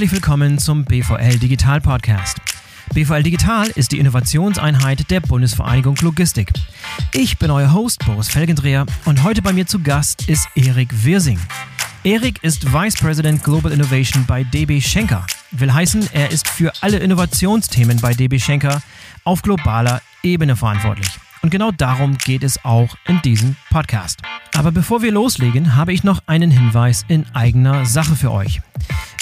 Herzlich willkommen zum BVL Digital Podcast. BVL Digital ist die Innovationseinheit der Bundesvereinigung Logistik. Ich bin euer Host Boris Felgendreher und heute bei mir zu Gast ist Erik Wirsing. Erik ist Vice President Global Innovation bei DB Schenker. Will heißen, er ist für alle Innovationsthemen bei DB Schenker auf globaler Ebene verantwortlich. Und genau darum geht es auch in diesem Podcast. Aber bevor wir loslegen, habe ich noch einen Hinweis in eigener Sache für euch.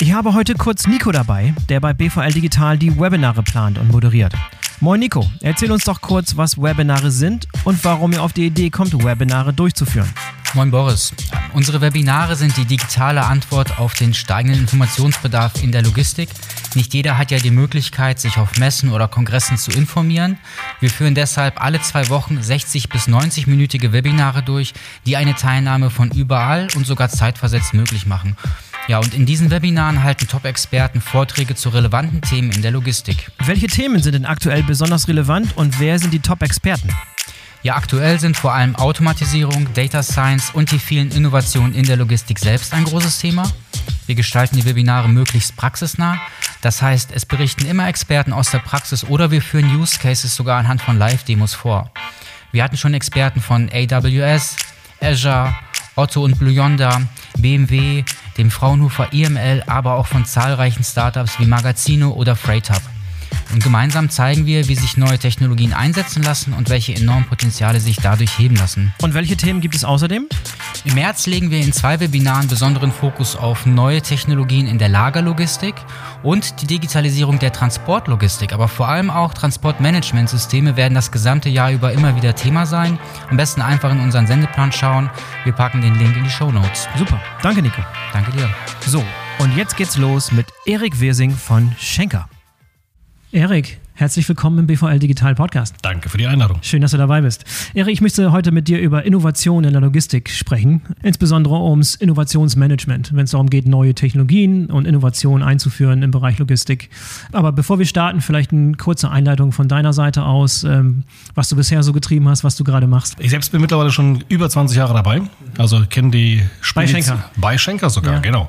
Ich habe heute kurz Nico dabei, der bei BVL Digital die Webinare plant und moderiert. Moin Nico, erzähl uns doch kurz, was Webinare sind und warum ihr auf die Idee kommt, Webinare durchzuführen. Moin Boris. Unsere Webinare sind die digitale Antwort auf den steigenden Informationsbedarf in der Logistik. Nicht jeder hat ja die Möglichkeit, sich auf Messen oder Kongressen zu informieren. Wir führen deshalb alle zwei Wochen 60 bis 90-minütige Webinare durch, die eine Teilnahme von überall und sogar zeitversetzt möglich machen. Ja, und in diesen Webinaren halten Top-Experten Vorträge zu relevanten Themen in der Logistik. Welche Themen sind denn aktuell besonders relevant und wer sind die Top-Experten? Ja, aktuell sind vor allem Automatisierung, Data Science und die vielen Innovationen in der Logistik selbst ein großes Thema. Wir gestalten die Webinare möglichst praxisnah. Das heißt, es berichten immer Experten aus der Praxis oder wir führen Use Cases sogar anhand von Live-Demos vor. Wir hatten schon Experten von AWS, Azure, Otto und Blue Yonder, BMW, dem Fraunhofer IML, aber auch von zahlreichen Startups wie Magazino oder Freight Hub. Und gemeinsam zeigen wir, wie sich neue Technologien einsetzen lassen und welche enormen Potenziale sich dadurch heben lassen. Und welche Themen gibt es außerdem? Im März legen wir in zwei Webinaren besonderen Fokus auf neue Technologien in der Lagerlogistik und die Digitalisierung der Transportlogistik. Aber vor allem auch Transportmanagementsysteme werden das gesamte Jahr über immer wieder Thema sein. Am besten einfach in unseren Sendeplan schauen. Wir packen den Link in die Show Notes. Super. Danke, Nico. Danke dir. So, und jetzt geht's los mit Erik Wirsing von Schenker. Erik, herzlich willkommen im BVL Digital Podcast. Danke für die Einladung. Schön, dass du dabei bist. Erik, ich möchte heute mit dir über Innovation in der Logistik sprechen, insbesondere ums Innovationsmanagement, wenn es darum geht, neue Technologien und Innovationen einzuführen im Bereich Logistik. Aber bevor wir starten, vielleicht eine kurze Einleitung von deiner Seite aus, ähm, was du bisher so getrieben hast, was du gerade machst. Ich selbst bin mittlerweile schon über 20 Jahre dabei, also kenne die Bei Schenker. Bei Schenker sogar, Ja. genau.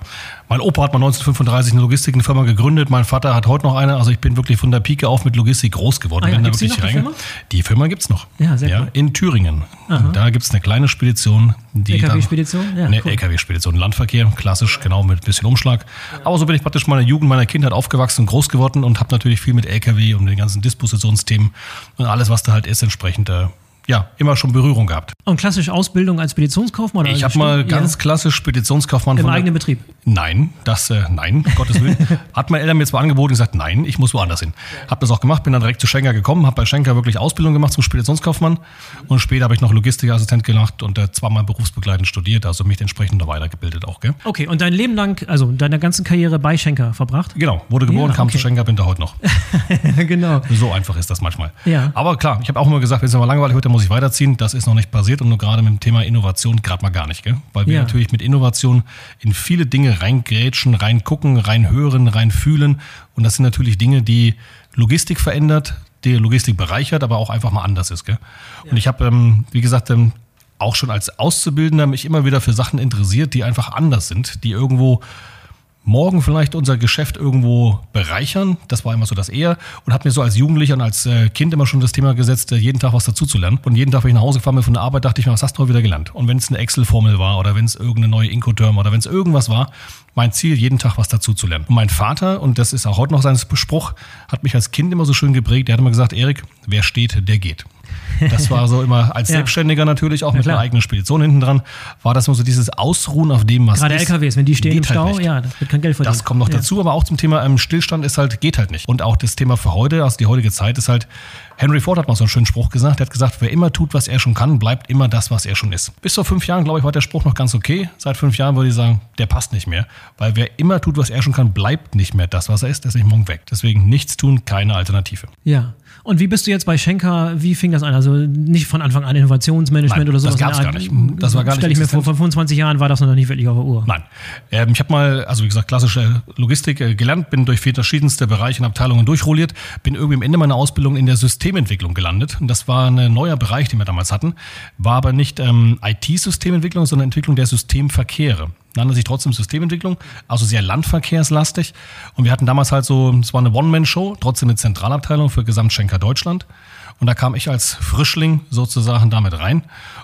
Mein Opa hat mal 1935 eine Logistikfirma gegründet, mein Vater hat heute noch eine, also ich bin wirklich von der Pike auf mit Logistik groß geworden. Ah ja, bin da wirklich noch, die reinge- Die Firma gibt's noch. Ja, sehr cool. In Thüringen. Aha. Da gibt's eine kleine Spedition, LKW-Spedition? Ja, eine cool. LKW-Spedition, Landverkehr, klassisch, genau, mit ein bisschen Umschlag. Aber so bin ich praktisch meiner Jugend, meiner Kindheit aufgewachsen und groß geworden und habe natürlich viel mit LKW und den ganzen Dispositionsthemen und alles, was da halt ist, entsprechend, äh, ja, immer schon Berührung gehabt. Und klassische Ausbildung als Speditionskaufmann? Oder Ich habe mal Ja. ganz klassisch Speditionskaufmann Im der- eigenen Betrieb? Nein, das, äh, nein, um Gottes Willen. Hat mein Eltern mir zwar angeboten und gesagt, nein, ich muss woanders hin. Hab das auch gemacht, bin dann direkt zu Schenker gekommen, habe bei Schenker wirklich Ausbildung gemacht zum Speditionskaufmann und später habe ich noch Logistikassistent gemacht und äh, zweimal berufsbegleitend studiert, also mich entsprechend noch weitergebildet auch, gell? Okay, und dein Leben lang, also deine ganze Karriere bei Schenker verbracht? Genau, wurde geboren, Ja, kam okay. zu Schenker, bin da heute noch. genau. So einfach ist das manchmal. Ja. Aber klar, ich habe auch immer gesagt, wenn es mal langweilig wird, dann muss ich weiterziehen. Das ist noch nicht passiert und nur gerade mit dem Thema Innovation gerade mal gar nicht, gell? Weil wir Ja. natürlich mit Innovation in viele Dinge reingrätschen, reingucken, reinhören, reinfühlen. Und das sind natürlich Dinge, die Logistik verändert, die Logistik bereichert, aber auch einfach mal anders ist, gell? Und ich habe, ähm, wie gesagt, ähm, auch schon als Auszubildender mich immer wieder für Sachen interessiert, die einfach anders sind, die irgendwo morgen vielleicht unser Geschäft irgendwo bereichern. Das war immer so das eher. Und habe mir so als Jugendlicher und als äh, Kind immer schon das Thema gesetzt, äh, jeden Tag was dazu zu lernen. Und jeden Tag, wenn ich nach Hause gefahren bin von der Arbeit, dachte ich mir, was hast du heute wieder gelernt? Und wenn es eine Excel-Formel war oder wenn es irgendeine neue Incoterm oder wenn es irgendwas war, mein Ziel, jeden Tag was dazu zu lernen. Und mein Vater, und das ist auch heute noch sein Spruch, hat mich als Kind immer so schön geprägt. Der hat immer gesagt, Erik, wer steht, der geht. Das war so immer als Ja. Selbstständiger natürlich auch mit klar. einer eigenen Spedition hinten dran, war das immer so dieses Ausruhen auf dem, was Gerade ist. LKWs, wenn die stehen im halt Stau, nicht. ja, das wird kein Geld verdient. Das kommt noch ja. dazu, aber auch zum Thema ähm, Stillstand ist halt, geht halt nicht. Und auch das Thema für heute, also die heutige Zeit ist halt, Henry Ford hat mal so einen schönen Spruch gesagt, er hat gesagt, wer immer tut, was er schon kann, bleibt immer das, was er schon ist. Bis vor fünf Jahren, glaube ich, war der Spruch noch ganz okay. Seit fünf Jahren würde ich sagen, der passt nicht mehr. Weil wer immer tut, was er schon kann, bleibt nicht mehr das, was er ist, der ist nicht morgen weg. Deswegen nichts tun, keine Alternative. Ja. Und wie bist du jetzt bei Schenker? Wie fing das an? Also nicht von Anfang an Innovationsmanagement Nein, oder sowas. das in der gar nicht. Das war gar nicht Stell ich mir vor, vor 25 Jahren war das noch nicht wirklich auf der Uhr. Nein. Ähm, ich habe mal, also wie gesagt, klassische Logistik äh, gelernt, bin durch verschiedenste Bereiche und Abteilungen durchrolliert, bin irgendwie am Ende meiner Ausbildung in der Systementwicklung gelandet. Und das war ein neuer Bereich, den wir damals hatten, war aber nicht ähm, IT-Systementwicklung, sondern Entwicklung der Systemverkehre. Nannte sich trotzdem Systementwicklung, also sehr landverkehrslastig. Und wir hatten damals halt so, es war eine One-Man-Show, trotzdem eine Zentralabteilung für Gesamtschenker Deutschland. Und da kam ich als Frischling sozusagen damit rein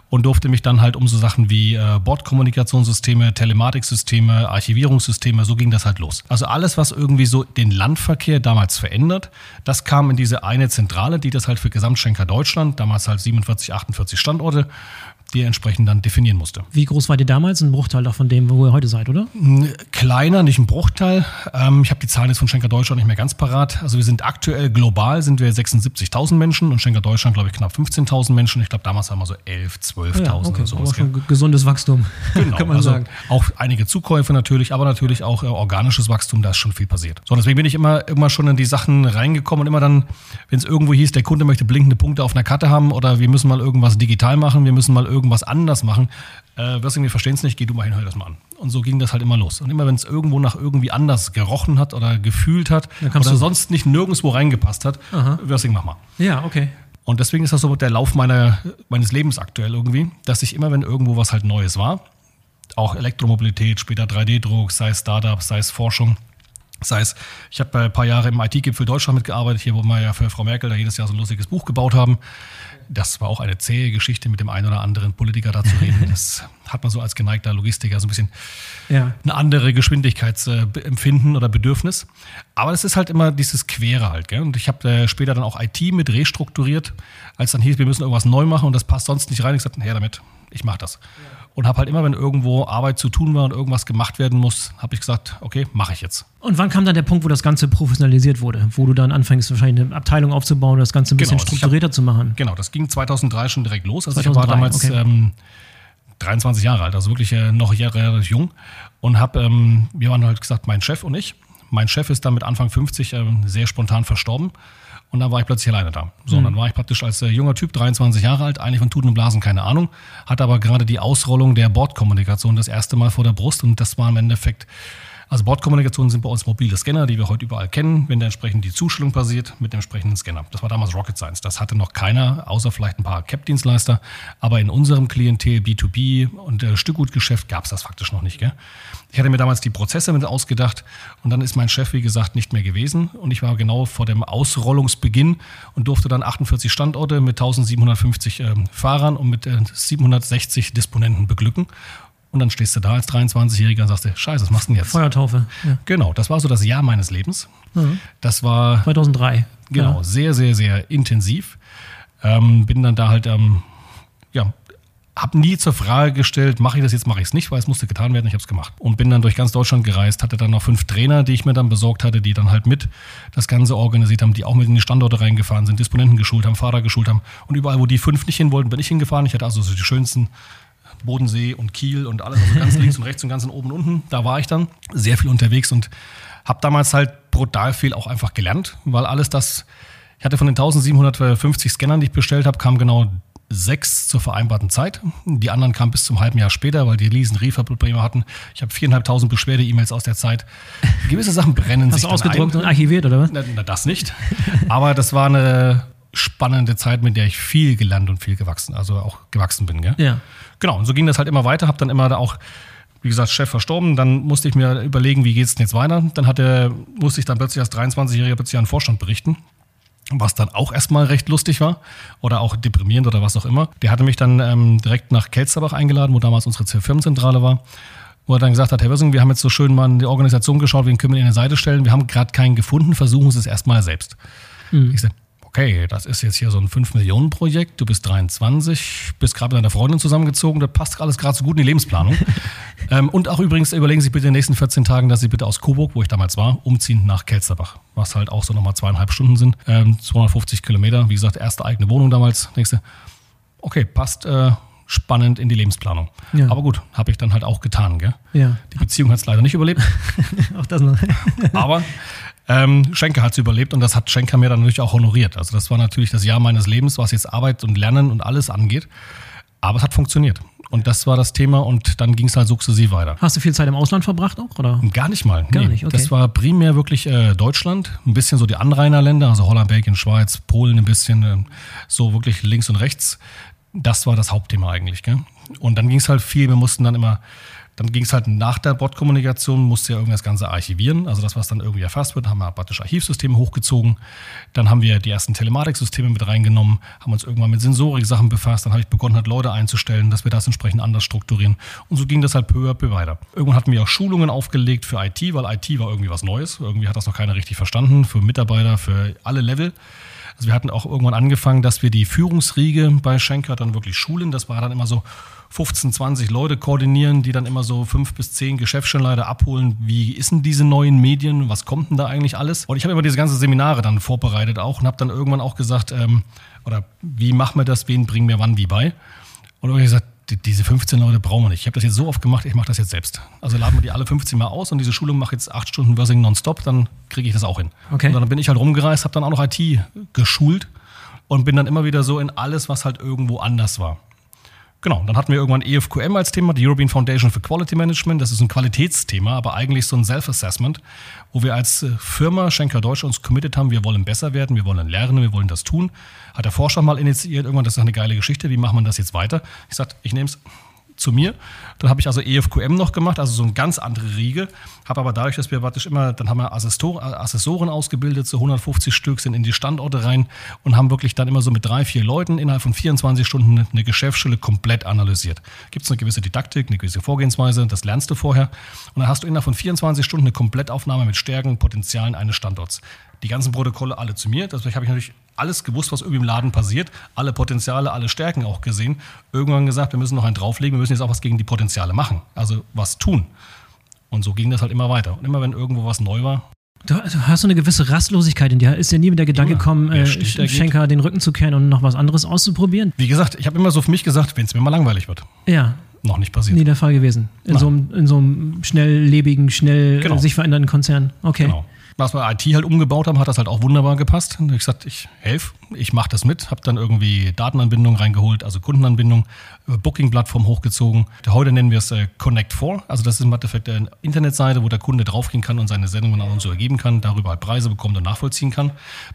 und durfte mich dann halt um so Sachen wie äh, Bordkommunikationssysteme, Telematiksysteme, Archivierungssysteme, so ging das halt los. Also alles, was irgendwie so den Landverkehr damals verändert, das kam in diese eine Zentrale, die das halt für Gesamtschenker Deutschland, damals halt 47, 48 Standorte, die er entsprechend dann definieren musste. Wie groß war ihr damals? Ein Bruchteil auch von dem, wo ihr heute seid, oder? Kleiner, nicht ein Bruchteil. Ähm, ich habe die Zahlen jetzt von Schenker Deutschland nicht mehr ganz parat. Also wir sind aktuell global sind wir 76.000 Menschen und Schenker Deutschland glaube ich knapp 15.000 Menschen. Ich glaube damals haben wir so 11, 12.000 ja, okay. oder sowas. Aber schon gesundes Wachstum, Genau, kann man also sagen. auch einige Zukäufe natürlich, aber natürlich auch äh, organisches Wachstum, da ist schon viel passiert. So, deswegen bin ich immer, immer schon in die Sachen reingekommen und immer dann, wenn es irgendwo hieß, der Kunde möchte blinkende Punkte auf einer Karte haben oder wir müssen mal irgendwas digital machen, wir müssen mal irgendwas anders machen, äh, wirst du wir verstehen es nicht, geh du mal hin, hör das mal an. Und so ging das halt immer los. Und immer wenn es irgendwo nach irgendwie anders gerochen hat oder gefühlt hat oder du- sonst nicht nirgendwo reingepasst hat, Aha. Wörsing, mach mal. Ja, okay. Und deswegen ist das so der Lauf meiner, meines Lebens aktuell irgendwie, dass ich immer, wenn irgendwo was halt Neues war, auch Elektromobilität, später 3D-Druck, sei es Startups, sei es Forschung, sei es, ich habe ein paar Jahre im IT-Gipfel Deutschland mitgearbeitet, hier, wo wir ja für Frau Merkel da jedes Jahr so ein lustiges Buch gebaut haben. Das war auch eine zähe Geschichte, mit dem einen oder anderen Politiker da zu reden. Das hat man so als geneigter Logistiker so ein bisschen Ja. eine andere Geschwindigkeitsempfinden oder Bedürfnis. Aber es ist halt immer dieses Quere halt. Gell? Und ich habe äh, später dann auch IT mit restrukturiert, als dann hieß, wir müssen irgendwas neu machen und das passt sonst nicht rein. Ich gesagt, her damit, ich mache das. Und habe halt immer, wenn irgendwo Arbeit zu tun war und irgendwas gemacht werden muss, habe ich gesagt, okay, mache ich jetzt. Und wann kam dann der Punkt, wo das Ganze professionalisiert wurde? Wo du dann anfängst, wahrscheinlich eine Abteilung aufzubauen und das Ganze ein bisschen Genau, ich hab- strukturierter zu machen? Genau, das ging 2003 schon direkt los. Also ich 2003, war damals okay. ähm, 23 Jahre alt, also wirklich äh, noch relativ jung. Und habe, ähm, wir waren halt gesagt, mein Chef und ich. Mein Chef ist dann mit Anfang 50 ähm, sehr spontan verstorben. Und dann war ich plötzlich alleine da. So, und dann war ich praktisch als äh, junger Typ, 23 Jahre alt, eigentlich von Tuten und Blasen keine Ahnung, hatte aber gerade die Ausrollung der Bordkommunikation das erste Mal vor der Brust. Und das war im Endeffekt also Bordkommunikation sind bei uns mobile Scanner, die wir heute überall kennen, wenn da entsprechend die Zustellung passiert mit dem entsprechenden Scanner. Das war damals Rocket Science. Das hatte noch keiner, außer vielleicht ein paar CAP-Dienstleister. Aber in unserem Klientel B2B und äh, Stückgutgeschäft gab es das faktisch noch nicht. Gell? Ich hatte mir damals die Prozesse mit ausgedacht und dann ist mein Chef, wie gesagt, nicht mehr gewesen. Und ich war genau vor dem Ausrollungsbeginn und durfte dann 48 Standorte mit 1750 ähm, Fahrern und mit äh, 760 Disponenten beglücken. Und dann stehst du da als 23-Jähriger und sagst dir, scheiße, was machst du denn jetzt? Feuertaufe. Ja. Genau, das war so das Jahr meines Lebens. Das war 2003. genau Ja. sehr, sehr, sehr intensiv. Ähm, bin dann da halt, ähm, ja, habe nie zur Frage gestellt, mache ich das jetzt, mache ich es nicht, weil es musste getan werden, ich habe es gemacht. Und bin dann durch ganz Deutschland gereist, hatte dann noch fünf Trainer, die ich mir dann besorgt hatte, die dann halt mit das Ganze organisiert haben, die auch mit in die Standorte reingefahren sind, Disponenten geschult haben, Fahrer geschult haben. Und überall, wo die fünf nicht hin wollten, bin ich hingefahren. Ich hatte also so die schönsten Bodensee und Kiel und alles, also ganz links und rechts und ganz oben und unten. Da war ich dann sehr viel unterwegs und habe damals halt brutal viel auch einfach gelernt, weil alles das, ich hatte von den 1750 Scannern, die ich bestellt habe, kam genau sechs zur vereinbarten Zeit. Die anderen kamen bis zum halben Jahr später, weil die riesen Lieferprobleme hatten. Ich habe viereinhalbtausend Beschwerde-E-Mails aus der Zeit. Gewisse Sachen brennen Hast sich du dann ausgedruckt ein. und archiviert, oder was? Na, na, das nicht. Aber das war eine spannende Zeit, mit der ich viel gelernt und viel gewachsen, also auch gewachsen bin. Gell? Ja. Genau, und so ging das halt immer weiter. Hab dann immer da auch, wie gesagt, Chef verstorben. Dann musste ich mir überlegen, wie geht's denn jetzt weiter. Dann hatte, musste ich dann plötzlich als 23-Jähriger plötzlich an den Vorstand berichten. Was dann auch erstmal recht lustig war oder auch deprimierend oder was auch immer. Der hatte mich dann ähm, direkt nach Kelsterbach eingeladen, wo damals unsere Firmenzentrale war. Wo er dann gesagt hat, Herr Wössing, wir haben jetzt so schön mal in die Organisation geschaut, wen können wir in die Seite stellen. Wir haben gerade keinen gefunden, versuchen Sie es erstmal selbst. Ich sag, okay, das ist jetzt hier so ein 5-Millionen-Projekt, du bist 23, bist gerade mit deiner Freundin zusammengezogen, das passt alles gerade so gut in die Lebensplanung. ähm, und auch übrigens überlegen Sie bitte in den nächsten 14 Tagen, dass Sie bitte aus Coburg, wo ich damals war, umziehen nach Kelsterbach, was halt auch so nochmal zweieinhalb Stunden sind, ähm, 250 Kilometer, wie gesagt, erste eigene Wohnung damals. Nächste, okay, passt äh, spannend in die Lebensplanung. Ja. Aber gut, habe ich dann halt auch getan. Gell? Ja. Die Beziehung hat es leider nicht überlebt. Auch das noch. Aber ähm, Schenker hat es überlebt und das hat Schenker mir dann natürlich auch honoriert. Also das war natürlich das Jahr meines Lebens, was jetzt Arbeit und Lernen und alles angeht. Aber es hat funktioniert. Und das war das Thema und dann ging es halt sukzessiv weiter. Hast du viel Zeit im Ausland verbracht auch? Oder? Gar nicht mal. Gar nicht, okay. Das war primär wirklich äh, Deutschland, ein bisschen so die Anrainerländer, also Holland, Belgien, Schweiz, Polen ein bisschen, äh, so wirklich links und rechts. Das war das Hauptthema eigentlich. Gell? Und dann ging es halt viel, wir mussten dann immer Dann ging es halt nach der Bot-Kommunikation, musste ja irgendwas Ganze archivieren. Also das, was dann irgendwie erfasst wird, haben wir praktisch Archivsysteme hochgezogen. Dann haben wir die ersten Telematiksysteme mit reingenommen, haben uns irgendwann mit Sensorik-Sachen befasst. Dann habe ich begonnen, halt Leute einzustellen, dass wir das entsprechend anders strukturieren. Und so ging das halt peu à peu weiter. Irgendwann hatten wir auch Schulungen aufgelegt für IT, weil IT war irgendwie was Neues. Irgendwie hat das noch keiner richtig verstanden. Für Mitarbeiter, für alle Level. Also wir hatten auch irgendwann angefangen, dass wir die Führungsriege bei Schenker dann wirklich schulen. Das war dann immer so 15, 20 Leute koordinieren, die dann immer so fünf bis zehn Geschäftsstellenleiter abholen. Wie ist denn diese neuen Medien? Was kommt denn da eigentlich alles? Und ich habe immer diese ganzen Seminare dann vorbereitet auch und habe dann irgendwann auch gesagt, ähm, oder wie machen wir das? Wen bringen wir wann wie bei? Und ich gesagt, die, diese 15 Leute brauchen wir nicht. Ich habe das jetzt so oft gemacht, ich mache das jetzt selbst. Also laden wir die alle 15 Mal aus und diese Schulung mache jetzt acht Stunden Versing nonstop, dann kriege ich das auch hin. Okay. Und dann bin ich halt rumgereist, habe dann auch noch IT geschult und bin dann immer wieder so in alles, was halt irgendwo anders war. Genau, dann hatten wir irgendwann EFQM als Thema, die European Foundation for Quality Management. Das ist ein Qualitätsthema, aber eigentlich so ein Self-Assessment, wo wir als äh, Firma Schenker Deutsch uns committed haben, wir wollen besser werden, wir wollen lernen, wir wollen das tun. Hat der Forscher mal initiiert, irgendwann, das ist eine geile Geschichte, wie macht man das jetzt weiter? Ich sagte, ich nehme es zu mir. Dann habe ich also EFQM noch gemacht, also so eine ganz andere Riege. Habe aber dadurch, dass wir praktisch immer, dann haben wir Assessor, Assessoren ausgebildet, so 150 Stück sind in die Standorte rein und haben wirklich dann immer so mit drei, vier Leuten innerhalb von 24 Stunden eine Geschäftsstelle komplett analysiert. Gibt es eine gewisse Didaktik, eine gewisse Vorgehensweise, das lernst du vorher. Und dann hast du innerhalb von 24 Stunden eine Komplettaufnahme mit Stärken, Potenzialen eines Standorts. Die ganzen Protokolle alle zu mir. Deswegen habe ich natürlich alles gewusst, was irgendwie im Laden passiert, alle Potenziale, alle Stärken auch gesehen. Irgendwann gesagt, wir müssen noch einen drauflegen, wir müssen jetzt auch was gegen die Potenziale machen, also was tun. Und so ging das halt immer weiter. Und immer wenn irgendwo was neu war. Du, hast so eine gewisse Rastlosigkeit in dir. Ist dir nie mit der Gedanke gekommen, äh. Schenker den Rücken zu kehren und noch was anderes auszuprobieren? Wie gesagt, ich habe immer so für mich gesagt, wenn es mir mal langweilig wird. Ja, Noch nicht passiert. nie der Fall gewesen. In Nein. so, einem, in so einem schnelllebigen, schnell Genau. sich verändernden Konzern. Okay. Genau. Was wir IT halt umgebaut haben, hat das halt auch wunderbar gepasst. Ich gesagt, ich helfe, ich mache das mit, habe dann irgendwie Datenanbindung reingeholt, also Kundenanbindung, äh, Booking-Plattform hochgezogen. Heute nennen wir es äh, Connect 4, also das ist im Endeffekt eine Internetseite, wo der Kunde draufgehen kann und seine Sendungen an uns so ergeben kann, darüber halt Preise bekommt und nachvollziehen kann.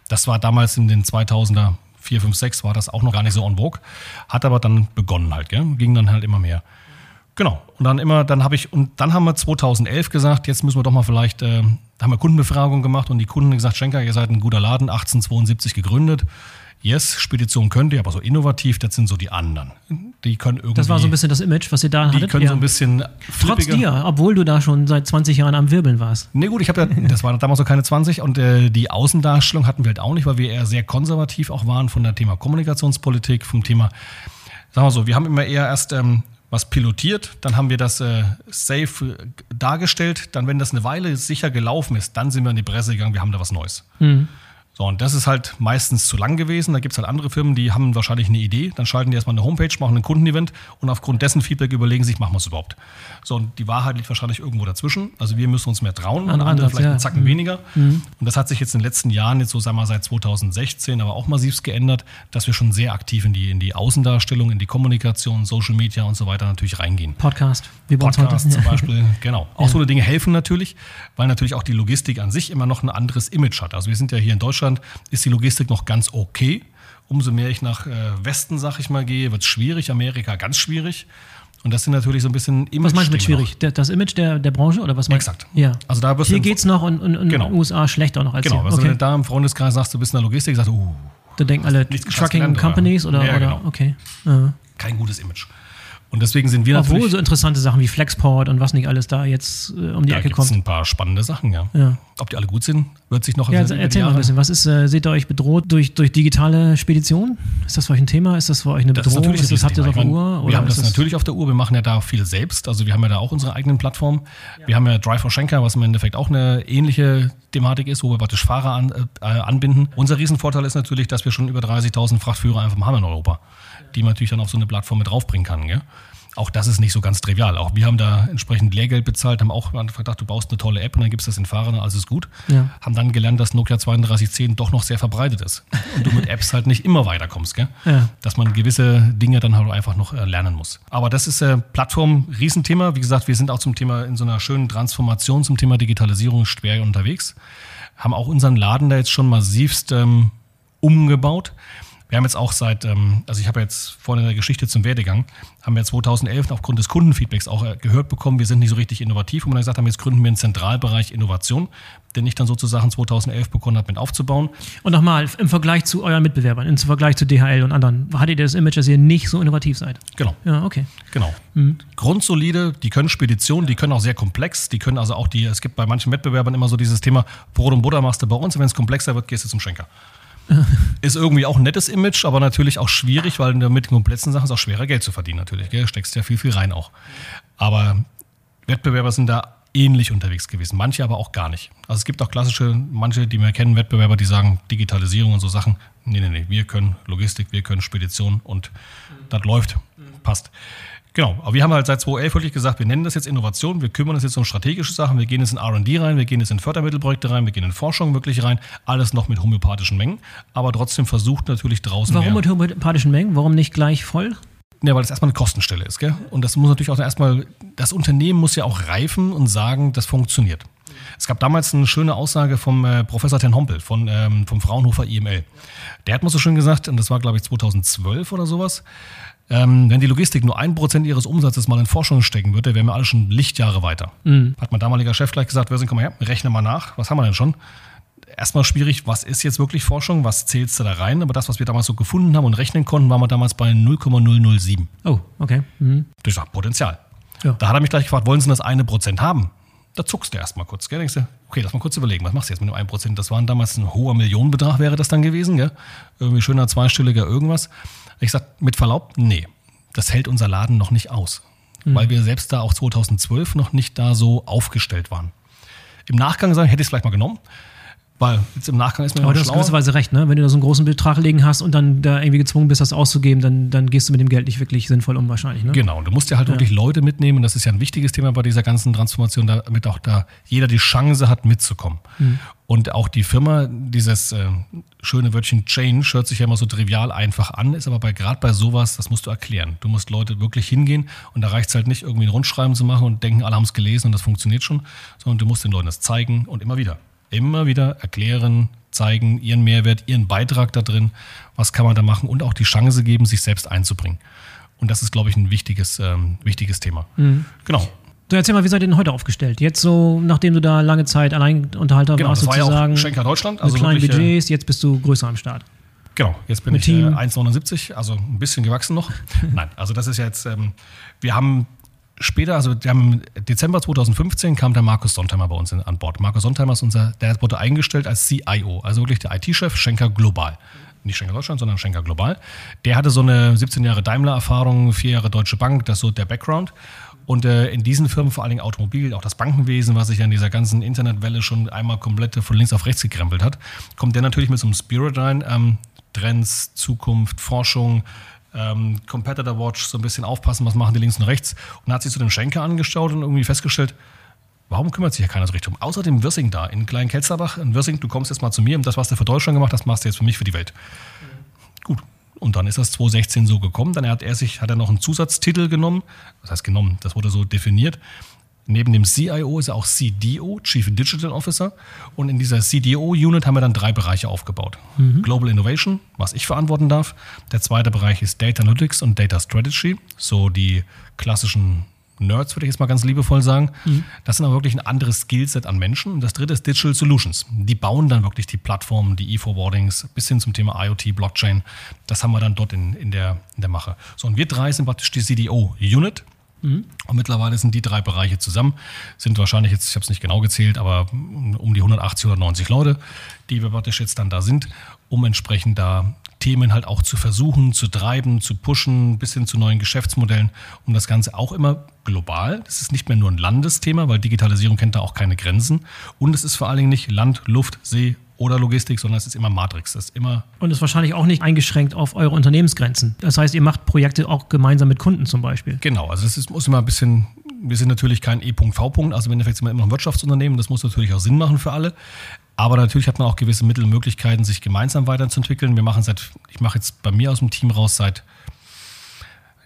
Das war damals in den 2000er, 4, 5, 6 war das auch noch gar nicht so on vogue, hat aber dann begonnen halt, gell? ging dann halt immer mehr. Genau. Und dann immer, dann habe ich, und dann haben wir 2011 gesagt, jetzt müssen wir doch mal vielleicht, äh, da haben wir Kundenbefragung gemacht und die Kunden gesagt, Schenker, ihr seid ein guter Laden, 1872 gegründet. Yes, Spedition könnt ihr, aber so innovativ, das sind so die anderen. Die können irgendwie. Das war so ein bisschen das Image, was ihr da die hattet. können ja. so ein bisschen Trotz dir, obwohl du da schon seit 20 Jahren am Wirbeln warst. Nee, gut, ich habe ja, das war damals noch keine 20 und äh, die Außendarstellung hatten wir halt auch nicht, weil wir eher sehr konservativ auch waren von der Thema Kommunikationspolitik, vom Thema, sagen wir so, wir haben immer eher erst ähm, was pilotiert, dann haben wir das äh, safe äh, dargestellt, dann, wenn das eine Weile sicher gelaufen ist, dann sind wir in die Presse gegangen, wir haben da was Neues. So, und das ist halt meistens zu lang gewesen. Da gibt es halt andere Firmen, die haben wahrscheinlich eine Idee. Dann schalten die erstmal eine Homepage, machen ein Kundenevent und aufgrund dessen Feedback überlegen sich, machen wir es überhaupt. So, und die Wahrheit liegt wahrscheinlich irgendwo dazwischen. Also wir müssen uns mehr trauen, Anderer andere Ansatz, vielleicht ja. einen Zacken weniger. Und das hat sich jetzt in den letzten Jahren, jetzt so sagen wir mal seit 2016, aber auch massivst geändert, dass wir schon sehr aktiv in die, in die Außendarstellung, in die Kommunikation, Social Media und so weiter natürlich reingehen. Podcast, wie bei uns Podcasts heute. zum Beispiel, genau. Auch so eine Dinge helfen natürlich, weil natürlich auch die Logistik an sich immer noch ein anderes Image hat. Also wir sind ja hier in Deutschland, ist die Logistik noch ganz okay. Umso mehr ich nach äh, Westen, sag ich mal, gehe, wird es schwierig. Amerika ganz schwierig. Und das sind natürlich so ein bisschen Image. Was meinst du mit schwierig? Der, das Image der, der Branche oder was meinst Exakt. Ja. Also da Hier du- geht's noch und, und Genau. in den USA schlechter noch als Genau, hier. also wenn Okay. du da im Freundeskreis sagst, du bist in der Logistik, sagst du, uh, Da denken alle Trucking gelernt, oder? Companies oder, Ja, oder genau. okay. Ja. kein gutes Image. Und deswegen sind wir Obwohl natürlich. so interessante Sachen wie Flexport und was nicht alles da jetzt äh, um die da Ecke kommt. ein paar spannende Sachen, ja. Ja. Ob die alle gut sind, wird sich noch Ja, also erzähl mal ein bisschen. Was ist, äh, seht ihr euch bedroht durch, durch digitale Spedition? Ist das für euch ein Thema? Ist das für euch eine Das Bedrohung? Ist das, habt ihr das auf der Uhr? Wir haben ist das natürlich auf der Uhr. Wir machen ja da viel selbst. Also wir haben ja da auch unsere eigenen Plattformen. Wir haben ja Drive for Schenker, was im Endeffekt auch eine ähnliche Thematik ist, wo wir praktisch Fahrer an, äh, anbinden. Unser Riesenvorteil ist natürlich, dass wir schon über 30.000 Frachtführer einfach haben in Europa, die man natürlich dann auf so eine Plattform mit draufbringen kann. Gell? Auch das ist nicht so ganz trivial. Auch wir haben da entsprechend Lehrgeld bezahlt, haben auch gedacht, du baust eine tolle App und dann gibst das den Fahrern, alles ist gut. Ja. Haben dann gelernt, dass Nokia 3210 doch noch sehr verbreitet ist. Und du mit Apps halt nicht immer weiterkommst. Gell? Ja. dass man gewisse Dinge dann halt einfach noch äh, lernen muss. Aber das ist äh, Plattform Riesenthema. Wie gesagt, wir sind auch zum Thema in so einer schönen Transformation zum Thema Digitalisierung schwer unterwegs. Haben auch unseren Laden da jetzt schon massivst ähm, umgebaut, Wir haben jetzt auch seit, ähm, also ich habe jetzt vorhin in der Geschichte zum Werdegang, haben wir 2011 aufgrund des Kundenfeedbacks auch äh, gehört bekommen, wir sind nicht so richtig innovativ und dann gesagt haben, jetzt gründen wir einen Zentralbereich Innovation, den ich dann sozusagen 2011 begonnen habe mit aufzubauen. Und nochmal, im Vergleich zu euren Mitbewerbern, im Vergleich zu DHL und anderen, hattet ihr das Image, dass ihr nicht so innovativ seid? Genau. Ja, okay. Genau. Mhm. Grundsolide, die können Speditionen, die können auch sehr komplex, die können also auch die, es gibt bei manchen Wettbewerbern immer so dieses Thema, Brot und Butter machst du bei uns, und wenn es komplexer wird, gehst du zum Schenker. ist irgendwie auch ein nettes Image, aber natürlich auch schwierig, weil mit komplexen Sachen ist auch schwerer Geld zu verdienen natürlich. Gell? Steckst ja viel, viel rein auch. Aber Wettbewerber sind da ähnlich unterwegs gewesen, manche aber auch gar nicht. Also es gibt auch klassische, manche, die wir kennen, Wettbewerber, die sagen Digitalisierung und so Sachen. Nee, nee, nee, wir können Logistik, wir können Spedition und mhm. das läuft, passt. Genau, aber wir haben halt seit 2011 wirklich gesagt, wir nennen das jetzt Innovation, wir kümmern uns jetzt um strategische Sachen, wir gehen jetzt in R&D rein, wir gehen jetzt in Fördermittelprojekte rein, wir gehen in Forschung wirklich rein, alles noch mit homöopathischen Mengen, aber trotzdem versucht natürlich draußen Warum mehr. mit homöopathischen Mengen? Warum nicht gleich voll? Ja, weil das erstmal eine Kostenstelle ist, gell? Und das muss natürlich auch erstmal, das Unternehmen muss ja auch reifen und sagen, das funktioniert. Es gab damals eine schöne Aussage vom äh, Professor Ten Hompel von, ähm, vom Fraunhofer IML. Der hat mal so schön gesagt, und das war glaube ich 2012 oder sowas, ähm, wenn die Logistik nur ein Prozent ihres Umsatzes mal in Forschung stecken würde, wären wir alle schon Lichtjahre weiter. Mhm. Hat mein damaliger Chef gleich gesagt, Wirsing, komm mal her, rechne mal nach, was haben wir denn schon? Erstmal schwierig, was ist jetzt wirklich Forschung, was zählst du da rein? Aber das, was wir damals so gefunden haben und rechnen konnten, waren wir damals bei 0,007. Oh, okay. Mhm. Das ist Potenzial. Ja. Da hat er mich gleich gefragt, wollen Sie das eine Prozent haben? Da zuckst du erstmal kurz, gell? Denkst du, okay, lass mal kurz überlegen, was machst du jetzt mit dem 1%? Das waren damals ein hoher Millionenbetrag, wäre das dann gewesen, gell? Irgendwie schöner zweistelliger irgendwas. Ich sag, mit Verlaub, nee, das hält unser Laden noch nicht aus. Mhm. Weil wir selbst da auch 2012 noch nicht da so aufgestellt waren. Im Nachgang sagen, hätte ich es vielleicht mal genommen. Weil jetzt im Nachgang ist man Aber du hast gewisserweise recht, ne? Wenn du da so einen großen Betrag liegen hast und dann da irgendwie gezwungen bist, das auszugeben, dann, dann gehst du mit dem Geld nicht wirklich sinnvoll um wahrscheinlich. Ne? Genau, du musst ja halt ja. wirklich Leute mitnehmen. Das ist ja ein wichtiges Thema bei dieser ganzen Transformation, damit auch da jeder die Chance hat, mitzukommen. Mhm. Und auch die Firma, dieses äh, schöne Wörtchen Change, hört sich ja immer so trivial einfach an, ist aber bei gerade bei sowas, das musst du erklären. Du musst Leute wirklich hingehen und da reicht es halt nicht, irgendwie ein Rundschreiben zu machen und denken, alle haben es gelesen und das funktioniert schon, sondern du musst den Leuten das zeigen und immer wieder immer wieder erklären, zeigen, ihren Mehrwert, ihren Beitrag da drin, was kann man da machen und auch die Chance geben, sich selbst einzubringen. Und das ist, glaube ich, ein wichtiges, ähm, wichtiges Thema. Mhm. Genau. Du erzähl mal, wie seid ihr denn heute aufgestellt? Jetzt so, nachdem du da lange Zeit Alleinunterhalter genau, warst, das sozusagen. War ja auch Schenker Deutschland. Also mit kleinen wirklich, äh, Budgets, jetzt bist du größer am Start. Genau, jetzt bin mit ich äh, 1,79, also ein bisschen gewachsen noch. Nein, also das ist jetzt, ähm, wir haben später, also im Dezember 2015 kam der Markus Sontheimer bei uns an Bord. Markus Sontheimer ist unser, der wurde eingestellt als CIO, also wirklich der IT-Chef Schenker Global. Nicht Schenker Deutschland, sondern Schenker Global. Der hatte so eine 17 Jahre Daimler-Erfahrung, vier Jahre Deutsche Bank, das ist so der Background. Und äh, in diesen Firmen, vor allen Dingen Automobil, auch das Bankenwesen, was sich ja in dieser ganzen Internetwelle schon einmal komplett von links auf rechts gekrempelt hat, kommt der natürlich mit so einem Spirit rein. Ähm, Trends, Zukunft, Forschung, ähm, Competitor Watch, so ein bisschen aufpassen, was machen die links und rechts. Und hat sich zu dem Schenker angeschaut und irgendwie festgestellt, warum kümmert sich ja keiner so richtig um? Außer dem Wirsing da in Klein-Kelsterbach. In Wirsing, du kommst jetzt mal zu mir und das, was du für Deutschland gemacht hast, machst du jetzt für mich, für die Welt. Mhm. Gut. Und dann ist das 2016 so gekommen. Dann hat er sich, hat er noch einen Zusatztitel genommen. Das heißt genommen, das wurde so definiert. Neben dem CIO ist er auch CDO, Chief Digital Officer. Und in dieser CDO-Unit haben wir dann drei Bereiche aufgebaut. Mhm. Global Innovation, was ich verantworten darf. Der zweite Bereich ist Data Analytics und Data Strategy, so die klassischen Nerds, würde ich jetzt mal ganz liebevoll sagen. Mhm. Das sind aber wirklich ein anderes Skillset an Menschen. Und das dritte ist Digital Solutions. Die bauen dann wirklich die Plattformen, die E-Forwardings bis hin zum Thema IoT, Blockchain. Das haben wir dann dort in, in, der, in der Mache. So, und wir drei sind praktisch die CDO-Unit. Mhm. Und mittlerweile sind die drei Bereiche zusammen, sind wahrscheinlich jetzt, ich habe es nicht genau gezählt, aber um die 180, 190 Leute, die wir praktisch jetzt dann da sind, um entsprechend da Themen halt auch zu versuchen, zu treiben, zu pushen, bis hin zu neuen Geschäftsmodellen, um das Ganze auch immer global. Das ist nicht mehr nur ein Landesthema, weil Digitalisierung kennt da auch keine Grenzen. Und es ist vor allen Dingen nicht Land, Luft, See oder Logistik, sondern es ist immer Matrix. Das ist immer und ist wahrscheinlich auch nicht eingeschränkt auf eure Unternehmensgrenzen. Das heißt, ihr macht Projekte auch gemeinsam mit Kunden zum Beispiel. Genau, also das ist, muss immer ein bisschen, wir sind natürlich kein E.V. Also im Endeffekt sind wir immer ein Wirtschaftsunternehmen, das muss natürlich auch Sinn machen für alle. Aber natürlich hat man auch gewisse Mittel und Möglichkeiten, sich gemeinsam weiterzuentwickeln. Wir machen seit, ich mache jetzt bei mir aus dem Team raus seit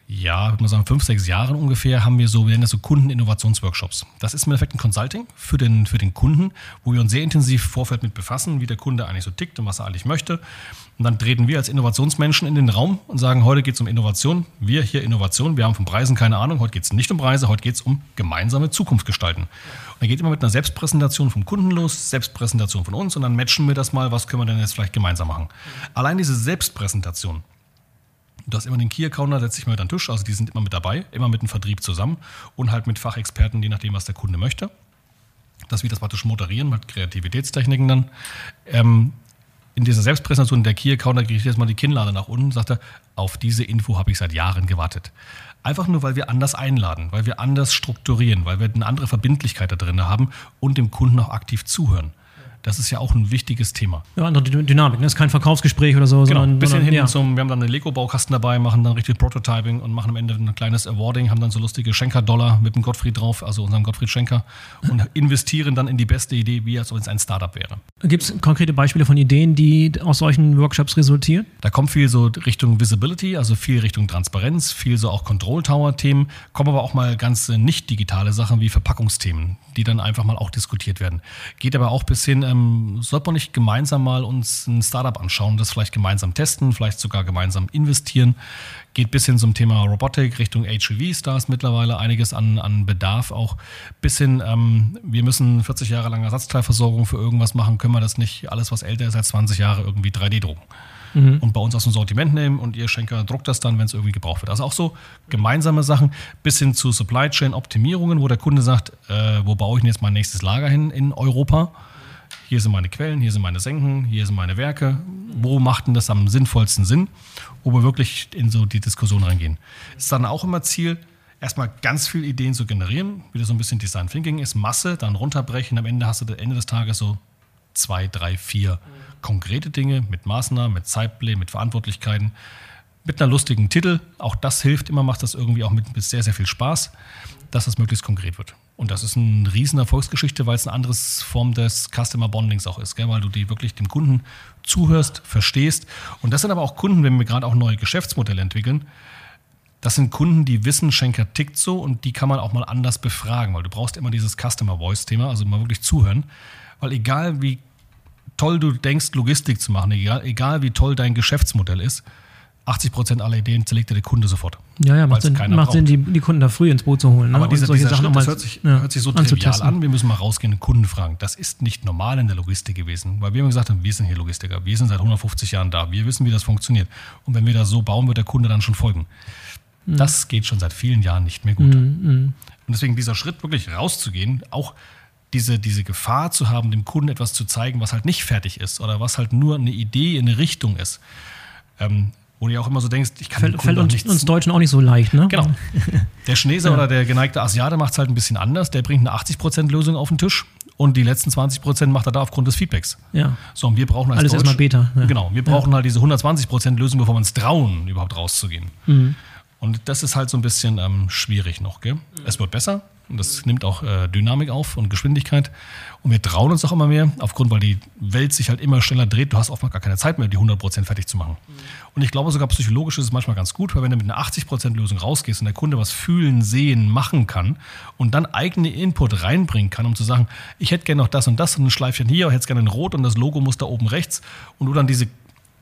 ja, würde man sagen, fünf, sechs Jahren ungefähr haben wir so, wir nennen das so Kundeninnovationsworkshops. Das ist im Endeffekt ein Consulting für den, für den Kunden, wo wir uns sehr intensiv Vorfeld mit befassen, wie der Kunde eigentlich so tickt und was er eigentlich möchte. Und dann treten wir als Innovationsmenschen in den Raum und sagen, heute geht es um Innovation. Wir hier Innovation, wir haben von Preisen keine Ahnung. Heute geht es nicht um Preise, heute geht es um gemeinsame Zukunft gestalten. Und dann geht immer mit einer Selbstpräsentation vom Kunden los, Selbstpräsentation von uns und dann matchen wir das mal, was können wir denn jetzt vielleicht gemeinsam machen. Allein diese Selbstpräsentation, Du hast immer den Key-Account, da setzt sich mal mit an den Tisch, also die sind immer mit dabei, immer mit dem Vertrieb zusammen und halt mit Fachexperten, je nachdem, was der Kunde möchte. Dass wir das praktisch moderieren mit Kreativitätstechniken dann. Ähm, in dieser Selbstpräsentation der Key-Account, da kriege ich jetzt mal die Kinnlade nach unten, sagt er, auf diese Info habe ich seit Jahren gewartet. Einfach nur, weil wir anders einladen, weil wir anders strukturieren, weil wir eine andere Verbindlichkeit da drin haben und dem Kunden auch aktiv zuhören. Das ist ja auch ein wichtiges Thema. Ja, andere Dynamik. Das ist kein Verkaufsgespräch oder so. Genau, sondern, ein bisschen sondern, hin ja. zum, wir haben dann einen Lego-Baukasten dabei, machen dann richtig Prototyping und machen am Ende ein kleines Awarding, haben dann so lustige Schenker-Dollar mit dem Gottfried drauf, also unserem Gottfried Schenker, und investieren dann in die beste Idee, wie als wenn es ein Startup wäre. Gibt es konkrete Beispiele von Ideen, die aus solchen Workshops resultieren? Da kommt viel so Richtung Visibility, also viel Richtung Transparenz, viel so auch Control Tower-Themen, kommen aber auch mal ganz äh, nicht digitale Sachen wie Verpackungsthemen, die dann einfach mal auch diskutiert werden. Geht aber auch bis hin, ähm, sollte man nicht gemeinsam mal uns ein Startup anschauen, das vielleicht gemeinsam testen, vielleicht sogar gemeinsam investieren. Geht bis hin zum Thema Robotik, Richtung HEVs, da ist mittlerweile einiges an, an Bedarf auch. Bis hin, ähm, wir müssen 40 Jahre lang Ersatzteilversorgung für irgendwas machen, können wir das nicht, alles was älter ist als 20 Jahre, irgendwie 3D drucken und bei uns aus dem Sortiment nehmen und ihr Schenker druckt das dann, wenn es irgendwie gebraucht wird. Also auch so gemeinsame Sachen bis hin zu Supply Chain Optimierungen, wo der Kunde sagt, äh, wo baue ich denn jetzt mein nächstes Lager hin in Europa? Hier sind meine Quellen, hier sind meine Senken, hier sind meine Werke. Wo macht denn das am sinnvollsten Sinn? Wo wir wirklich in so die Diskussion reingehen. Ist dann auch immer Ziel, erstmal ganz viele Ideen zu generieren, wieder so ein bisschen Design Thinking ist, Masse, dann runterbrechen. Am Ende hast du am Ende des Tages so zwei, drei, vier konkrete Dinge mit Maßnahmen, mit Zeitplänen, mit Verantwortlichkeiten, mit einer lustigen Titel. Auch das hilft immer, macht das irgendwie auch mit, mit sehr, sehr viel Spaß, dass das möglichst konkret wird. Und das ist eine riesen Erfolgsgeschichte, weil es eine andere Form des Customer Bondings auch ist, gell? weil du die wirklich dem Kunden zuhörst, verstehst. Und das sind aber auch Kunden, wenn wir gerade auch neue Geschäftsmodelle entwickeln, das sind Kunden, die wissen, Schenker tickt so und die kann man auch mal anders befragen, weil du brauchst immer dieses Customer Voice Thema, also mal wirklich zuhören, weil egal wie toll du denkst, Logistik zu machen, egal, egal wie toll dein Geschäftsmodell ist, 80 Prozent aller Ideen zerlegt dir der Kunde sofort. Ja, ja, macht Sinn, macht Sinn die, die Kunden da früh ins Boot zu holen. Ne? Aber dieser, solche dieser Sachen Schritt, das hört sich, ja, hört sich so trivial an. Wir müssen mal rausgehen und Kunden fragen. Das ist nicht normal in der Logistik gewesen. Weil wir immer gesagt haben, wir sind hier Logistiker. Wir sind seit 150 Jahren da. Wir wissen, wie das funktioniert. Und wenn wir das so bauen, wird der Kunde dann schon folgen. Mhm. Das geht schon seit vielen Jahren nicht mehr gut. Und deswegen dieser Schritt wirklich rauszugehen, auch diese, diese Gefahr zu haben, dem Kunden etwas zu zeigen, was halt nicht fertig ist oder was halt nur eine Idee in eine Richtung ist. Ähm, wo du ja auch immer so denkst, ich kann Fällt, fällt uns, uns Deutschen auch nicht so leicht, ne? Genau. Der Chinese oder der geneigte Asiate macht es halt ein bisschen anders. Der bringt eine 80% Lösung auf den Tisch und die letzten 20% macht er da aufgrund des Feedbacks. Ja. So, und wir brauchen als Alles Deutsch- erstmal Beta, ja. Genau, wir brauchen halt diese 120% Lösung, bevor wir uns trauen, überhaupt rauszugehen. Mhm. Und das ist halt so ein bisschen ähm, schwierig noch. Gell? Es wird besser und das nimmt auch äh, Dynamik auf und Geschwindigkeit. Und wir trauen uns auch immer mehr, aufgrund, weil die Welt sich halt immer schneller dreht. Du hast oftmals gar keine Zeit mehr, die 100% fertig zu machen. Und ich glaube, sogar psychologisch ist es manchmal ganz gut, weil wenn du mit einer 80% Lösung rausgehst und der Kunde was fühlen, sehen, machen kann und dann eigene Input reinbringen kann, um zu sagen, ich hätte gerne noch das und das und ein Schleifchen hier, ich hätte gerne in Rot und das Logo muss da oben rechts und du dann diese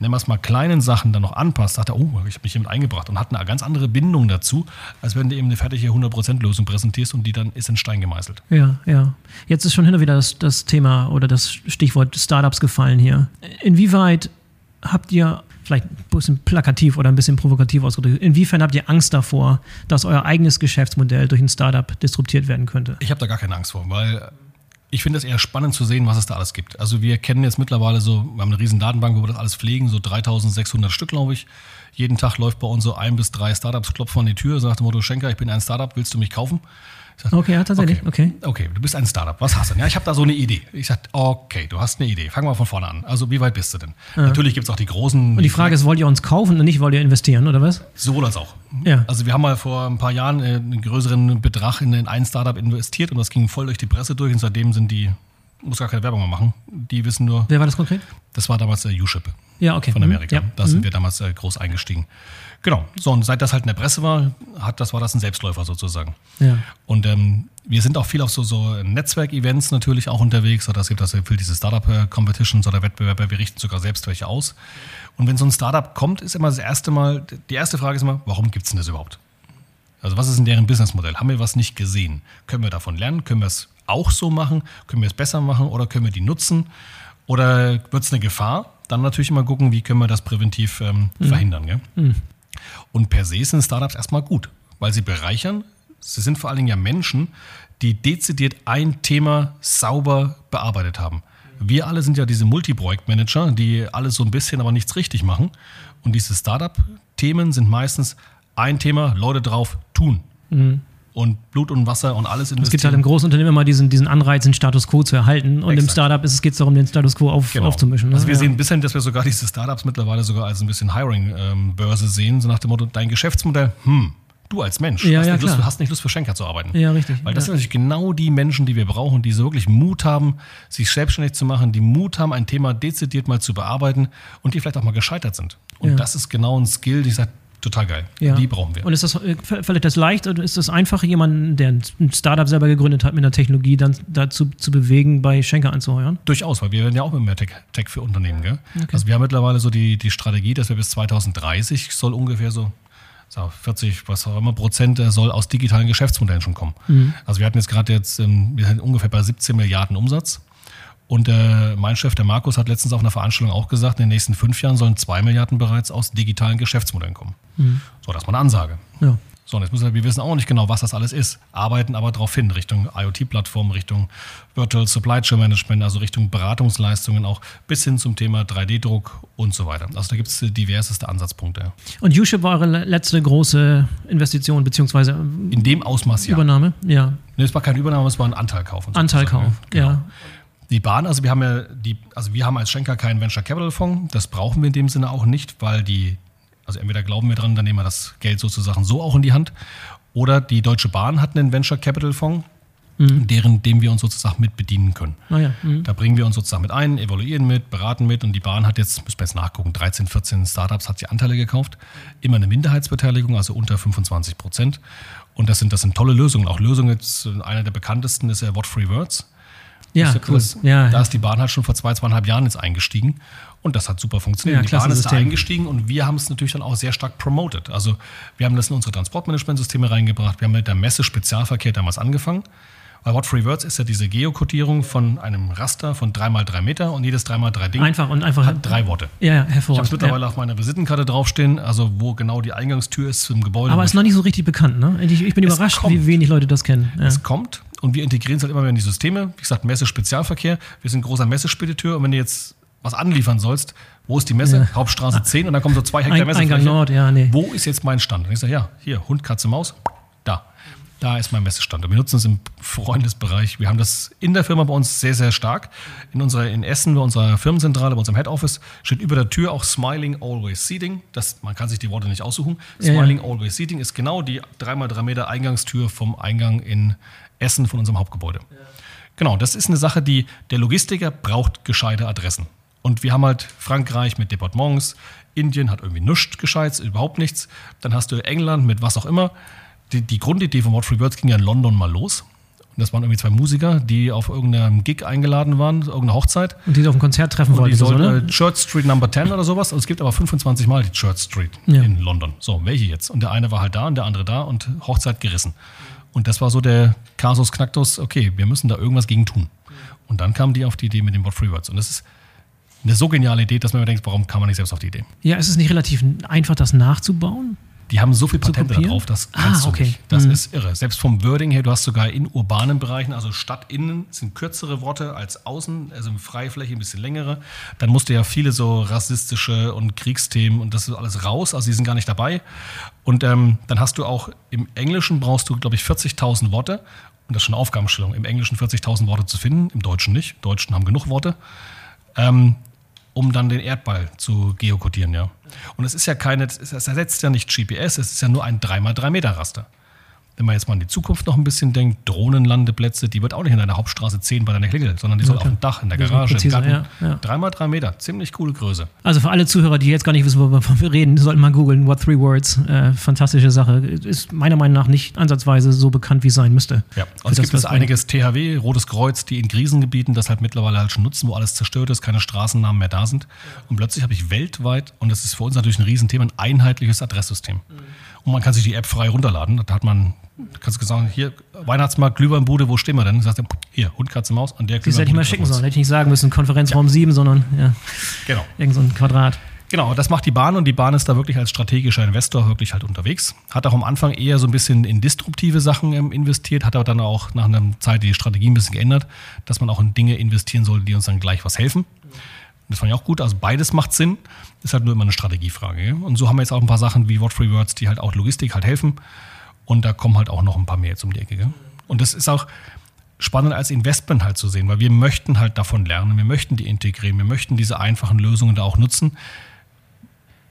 nennen wir es mal, kleinen Sachen dann noch anpasst, sagt er, oh, ich habe mich hiermit eingebracht und hat eine ganz andere Bindung dazu, als wenn du eben eine fertige 100%-Lösung präsentierst und die dann ist in Stein gemeißelt. Ja, ja. Jetzt ist schon hin und wieder das, das Thema oder das Stichwort Startups gefallen hier. Inwieweit habt ihr, vielleicht ein bisschen plakativ oder ein bisschen provokativ ausgedrückt, inwiefern habt ihr Angst davor, dass euer eigenes Geschäftsmodell durch ein Startup disruptiert werden könnte? Ich habe da gar keine Angst vor, weil ich finde es eher spannend zu sehen, was es da alles gibt. Also wir kennen jetzt mittlerweile so, wir haben eine riesen Datenbank, wo wir das alles pflegen, so 3600 Stück, glaube ich. Jeden Tag läuft bei uns so ein bis drei Startups, klopfen an die Tür, sagt dem Motto, Schenker, ich bin ein Startup, willst du mich kaufen? Sag, Okay, ja, tatsächlich, okay. Okay, du bist ein Startup. Was hast du denn? Ja, ich habe da so eine Idee. Ich sage, okay, du hast eine Idee. Fangen wir von vorne an. Also, wie weit bist du denn? Natürlich gibt es auch die großen. Und die Frage ist, wollt ihr uns kaufen und nicht wollt ihr investieren, oder was? Sowohl als auch. Ja. Also, wir haben mal vor ein paar Jahren äh, einen größeren Betrag in ein Startup investiert und das ging voll durch die Presse durch und seitdem sind die, muss gar keine Werbung mehr machen. Die wissen nur, Wer war das konkret? das war damals der U-Ship Ja, okay. von Mhm. Amerika. Ja. Da sind wir damals äh, groß eingestiegen. Genau. So, und seit das halt in der Presse war, hat, das war das ein Selbstläufer sozusagen. Ja. Und ähm, wir sind auch viel auf so, so Netzwerk-Events natürlich auch unterwegs. Oder es gibt also viel diese Startup-Competitions oder Wettbewerbe, wir richten sogar selbst welche aus. Und wenn so ein Startup kommt, ist immer das erste Mal, die erste Frage ist immer, warum gibt's denn das überhaupt? Also was ist in deren Businessmodell? Haben wir was nicht gesehen? Können wir davon lernen? Können wir es auch so machen? Können wir es besser machen? Oder können wir die nutzen? Oder wird es eine Gefahr? Dann natürlich immer gucken, wie können wir das präventiv ähm, verhindern. Gell? Und per se sind Startups erstmal gut, weil sie bereichern. Sie sind vor allen Dingen ja Menschen, die dezidiert ein Thema sauber bearbeitet haben. Wir alle sind ja diese Multiprojektmanager, die alles so ein bisschen, aber nichts richtig machen. Und diese Startup-Themen sind meistens ein Thema, Leute drauf, tun. Und Blut und Wasser und alles Es gibt investieren. halt im großen Unternehmen immer diesen, diesen Anreiz, den Status quo zu erhalten. Und im Exakt. Startup ist es geht es darum, den Status quo auf, Genau. aufzumischen. Ne? Also wir ja. sehen ein bisschen, dass wir sogar diese Startups mittlerweile sogar als ein bisschen Hiring-Börse sehen, so nach dem Motto, dein Geschäftsmodell, hm, du als Mensch, Ja, hast, ja, nicht Lust, hast nicht Lust für Schenker zu arbeiten. Ja, richtig. Weil das sind natürlich genau die Menschen, die wir brauchen, die so wirklich Mut haben, sich selbstständig zu machen, die Mut haben, ein Thema dezidiert mal zu bearbeiten und die vielleicht auch mal gescheitert sind. Und das ist genau ein Skill, die ich sage, total geil. Ja. Die brauchen wir. Und ist das, äh, fällt das leicht oder ist das einfach, jemanden, der ein Startup selber gegründet hat mit einer Technologie, dann dazu zu bewegen, bei Schenker anzuheuern? Durchaus, weil wir werden ja auch mit mehr Tech, Tech für Unternehmen. Gell? Also wir haben mittlerweile so die, die Strategie, dass wir bis 2030 soll ungefähr so so 40, was auch immer Prozent äh, soll aus digitalen Geschäftsmodellen schon kommen. Also wir hatten jetzt gerade jetzt, ähm, wir sind ungefähr bei 17 Milliarden Umsatz. Und äh, mein Chef, der Markus, hat letztens auf einer Veranstaltung auch gesagt, in den nächsten fünf Jahren sollen zwei Milliarden bereits aus digitalen Geschäftsmodellen kommen. So, das ist mal eine Ansage. Ja. So, und jetzt müssen wir, wir wissen auch nicht genau, was das alles ist, arbeiten aber darauf hin, Richtung IoT-Plattform, Richtung Virtual Supply Chain Management, also Richtung Beratungsleistungen auch, bis hin zum Thema 3D-Druck und so weiter. Also da gibt es diverseste Ansatzpunkte. Und YouShip war eure le- letzte große Investition beziehungsweise In dem Ausmaß ja. Übernahme? Ja. Nee, es war keine Übernahme, es war ein Anteilkauf. Anteilkauf, ne? Ja. Die Bahn, also wir haben ja die, also wir haben als Schenker keinen Venture Capital Fonds. Das brauchen wir in dem Sinne auch nicht, weil die, also entweder glauben wir dran, dann nehmen wir das Geld sozusagen so auch in die Hand. Oder die Deutsche Bahn hat einen Venture Capital Fonds, deren, dem wir uns sozusagen mit bedienen können. Naja. Mhm. Da bringen wir uns sozusagen mit ein, evaluieren mit, beraten mit und die Bahn hat jetzt, müssen wir jetzt nachgucken, 13, 14 Startups hat sie Anteile gekauft. Immer eine Minderheitsbeteiligung, also unter 25 Prozent. Und das sind, das sind tolle Lösungen. Auch Lösungen jetzt, äh, einer der bekanntesten ist ja What Free Words. Ja, Ist cool. das- Ja, Da ist die Bahn halt schon vor zwei, zweieinhalb Jahren jetzt eingestiegen und das hat super funktioniert. Ja, die Bahn ist da eingestiegen und wir haben es natürlich dann auch sehr stark promoted. Also wir haben das in unsere Transportmanagementsysteme reingebracht. Wir haben mit der Messe Spezialverkehr damals angefangen. Weil What Free Words ist ja diese Geokodierung von einem Raster von 3x3 Meter und jedes 3x3 Ding Einfach und einfach. hat drei Worte. Ja, ja, Ich habe hervorragend. es mittlerweile auf meiner Visitenkarte draufstehen, also wo genau die Eingangstür ist zum Gebäude. ja. Aber wo ist noch nicht so richtig bekannt, ne? Ich, ich bin Es überrascht, kommt. wie wenig Leute das kennen. Ja. Es kommt und wir integrieren es halt immer mehr in die Systeme. Wie gesagt, Messe Spezialverkehr. Wir sind großer Messespediteur und wenn du jetzt was anliefern sollst, wo ist die Messe? Ja. Hauptstraße 10 und dann kommen so zwei Hektar Ein- Messefläche. Eingang Nord, ja, nee. Wo ist jetzt mein Stand? Und ich sage, ja, hier, Hund, Katze, Maus, da. Ist mein Messestand. Wir nutzen es im Freundesbereich. Wir haben das in der Firma bei uns sehr, sehr stark. In unserer, in Essen, bei unserer Firmenzentrale, bei unserem Head Office, steht über der Tür auch Smiling Always Seating. Das, man kann sich die Worte nicht aussuchen. Ja, ja. Smiling Always Seating ist genau die 3x3 Meter Eingangstür vom Eingang in Essen von unserem Hauptgebäude. Genau, das ist eine Sache, die der Logistiker braucht gescheite Adressen. Und wir haben halt Frankreich mit Departements, Indien hat irgendwie nichts Gescheites, überhaupt nichts. Dann hast du England mit was auch immer. Die, die Grundidee von What Free Words ging ja in London mal los. Und das waren irgendwie zwei Musiker, die auf irgendeinem Gig eingeladen waren, irgendeine Hochzeit. Und die auf dem Konzert treffen Und die wollten. So, sollte ne? Church Street Number 10 oder sowas. Und es gibt aber 25 Mal die Church Street Ja. in London. So, welche jetzt? Und der eine war halt da und der andere da und Hochzeit gerissen. Und das war so der Kasus Knacktus, okay, wir müssen da irgendwas gegen tun. Und dann kamen die auf die Idee mit den What Free Words. Und das ist eine so geniale Idee, dass man mir denkt, warum kam man nicht selbst auf die Idee? Ja, ist es nicht relativ einfach, das nachzubauen? Die haben so viel Patente darauf, das Ah, kannst du okay. nicht. Das Mhm. ist irre. Selbst vom Wording her, du hast sogar in urbanen Bereichen, also stadtinnen, sind kürzere Worte als außen, also in Freifläche ein bisschen längere. Dann musst du ja viele so rassistische und Kriegsthemen und das ist alles raus, also die sind gar nicht dabei. Und ähm, dann hast du auch im Englischen brauchst du, glaube ich, 40.000 Worte. Und das ist schon eine Aufgabenstellung, im Englischen 40.000 Worte zu finden, im Deutschen nicht. Deutschen haben genug Worte. Ähm, um dann den Erdball zu geokodieren, ja. Und es ist ja keine, es ersetzt ja nicht GPS, es ist ja nur ein 3x3 Meter Raster. Wenn man jetzt mal an die Zukunft noch ein bisschen denkt, Drohnenlandeplätze, die wird auch nicht in deiner Hauptstraße 10 bei deiner Klingel, sondern die soll auf dem Dach, in der Garage, im Garten. Ja, ja. Dreimal drei Meter, ziemlich coole Größe. Also für alle Zuhörer, die jetzt gar nicht wissen, wovon wir reden, sollten mal googeln, What Three Words, äh, fantastische Sache. Ist meiner Meinung nach nicht ansatzweise so bekannt, wie es sein müsste. Ja, und es gibt es einiges THW, Rotes Kreuz, die in Krisengebieten das halt mittlerweile halt schon nutzen, wo alles zerstört ist, keine Straßennamen mehr da sind. Und plötzlich habe ich weltweit, und das ist für uns natürlich ein Riesenthema, ein einheitliches Adresssystem. Mhm. Und man kann sich die App frei runterladen. Da hat man, kannst du sagen, hier, Weihnachtsmarkt, Glühweinbude, wo stehen wir denn? Sagst du, hier, Hund, Katze, Maus, an der Glühweinbude. Das hätte ich mal schicken sollen, hätte ich nicht sagen müssen, Konferenzraum ja. 7, sondern ja, genau. irgend so ein Quadrat. Genau, das macht die Bahn und die Bahn ist da wirklich als strategischer Investor wirklich halt unterwegs. Hat auch am Anfang eher so ein bisschen in disruptive Sachen ähm, investiert, hat aber dann auch nach einer Zeit die Strategie ein bisschen geändert, dass man auch in Dinge investieren soll, die uns dann gleich was helfen. Das fand ich auch gut. Also beides macht Sinn. Ist halt nur immer eine Strategiefrage. Und so haben wir jetzt auch ein paar Sachen wie What Free Words, die halt auch Logistik halt helfen. Und da kommen halt auch noch ein paar mehr jetzt um die Ecke. Und das ist auch spannend als Investment halt zu sehen, weil wir möchten halt davon lernen, wir möchten die integrieren, wir möchten diese einfachen Lösungen da auch nutzen.